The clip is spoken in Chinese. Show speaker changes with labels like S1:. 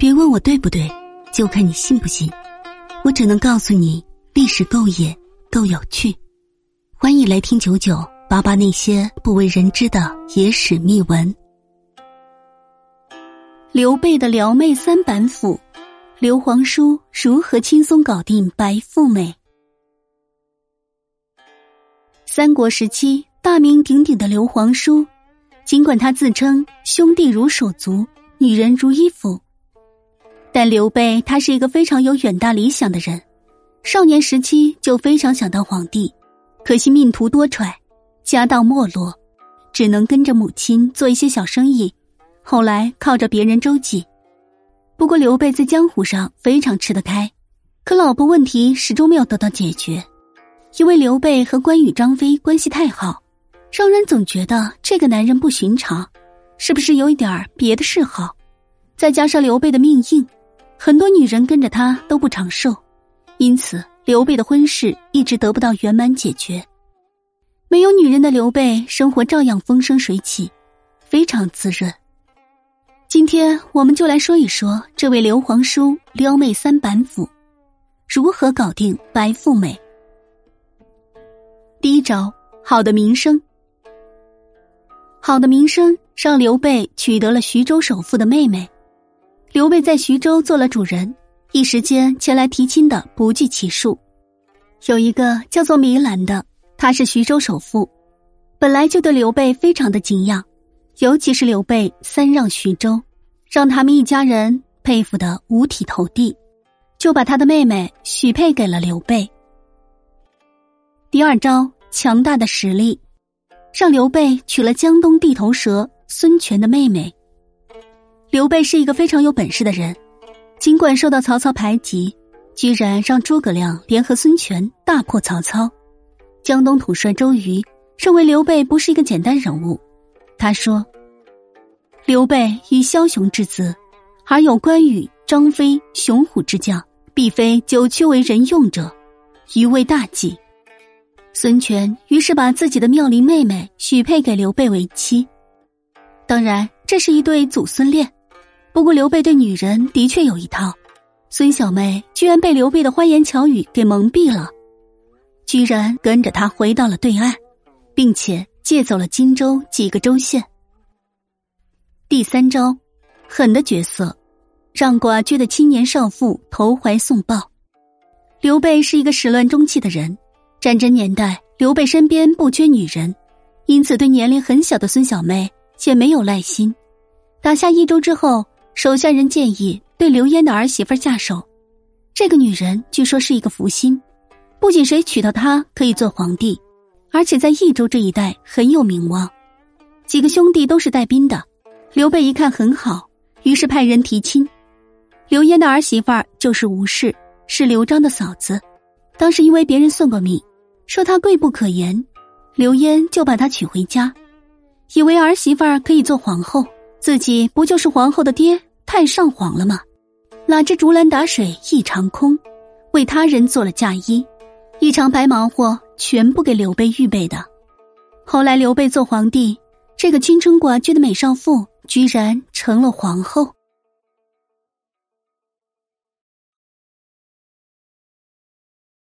S1: 别问我对不对，就看你信不信。我只能告诉你，历史够野，够有趣。欢迎来听九九八八那些不为人知的野史秘闻。刘备的撩妹三板斧，刘皇叔如何轻松搞定白富美？三国时期大名鼎鼎的刘皇叔，尽管他自称兄弟如手足，女人如衣服，但刘备他是一个非常有远大理想的人，少年时期就非常想当皇帝。可惜命途多舛，家道没落，只能跟着母亲做一些小生意。后来靠着别人周济。不过刘备在江湖上非常吃得开，可老婆问题始终没有得到解决。因为刘备和关羽、张飞关系太好，让人总觉得这个男人不寻常，是不是有一点别的嗜好？再加上刘备的命硬，很多女人跟着他都不长寿，因此。刘备的婚事一直得不到圆满解决，没有女人的刘备生活照样风生水起，非常滋润。今天我们就来说一说这位刘皇叔撩妹三板斧，如何搞定白富美。第一招，好的名声。好的名声让刘备取得了徐州首富的妹妹，刘备在徐州做了主人。一时间前来提亲的不计其数，有一个叫做糜兰的，他是徐州首富，本来就对刘备非常的敬仰，尤其是刘备三让徐州，让他们一家人佩服的五体投地，就把他的妹妹许配给了刘备。第二招，强大的实力，让刘备娶了江东地头蛇孙权的妹妹。刘备是一个非常有本事的人。尽管受到曹操排挤，居然让诸葛亮联合孙权大破曹操。江东统帅周瑜认为刘备不是一个简单人物，他说：“刘备以枭雄之姿，而有关羽、张飞雄虎之将，必非九曲为人用者，余为大忌。”孙权于是把自己的妙龄妹妹许配给刘备为妻。当然，这是一对祖孙恋。不过刘备对女人的确有一套，孙小妹居然被刘备的花言巧语给蒙蔽了，居然跟着他回到了对岸，并且借走了荆州几个州县。第三招，狠的角色，让寡居的青年少妇投怀送抱。刘备是一个始乱终弃的人，战争年代刘备身边不缺女人，因此对年龄很小的孙小妹也没有耐心。打下益州之后。手下人建议对刘焉的儿媳妇下手，这个女人据说是一个福星，不仅谁娶到她可以做皇帝，而且在益州这一带很有名望。几个兄弟都是带兵的，刘备一看很好，于是派人提亲。刘焉的儿媳妇就是吴氏，是刘璋的嫂子。当时因为别人算过命，说她贵不可言，刘焉就把她娶回家，以为儿媳妇可以做皇后。自己不就是皇后的爹太上皇了吗？哪知竹篮打水一场空，为他人做了嫁衣，一场白忙活全部给刘备预备的。后来刘备做皇帝，这个青春寡居的美少妇居然成了皇后。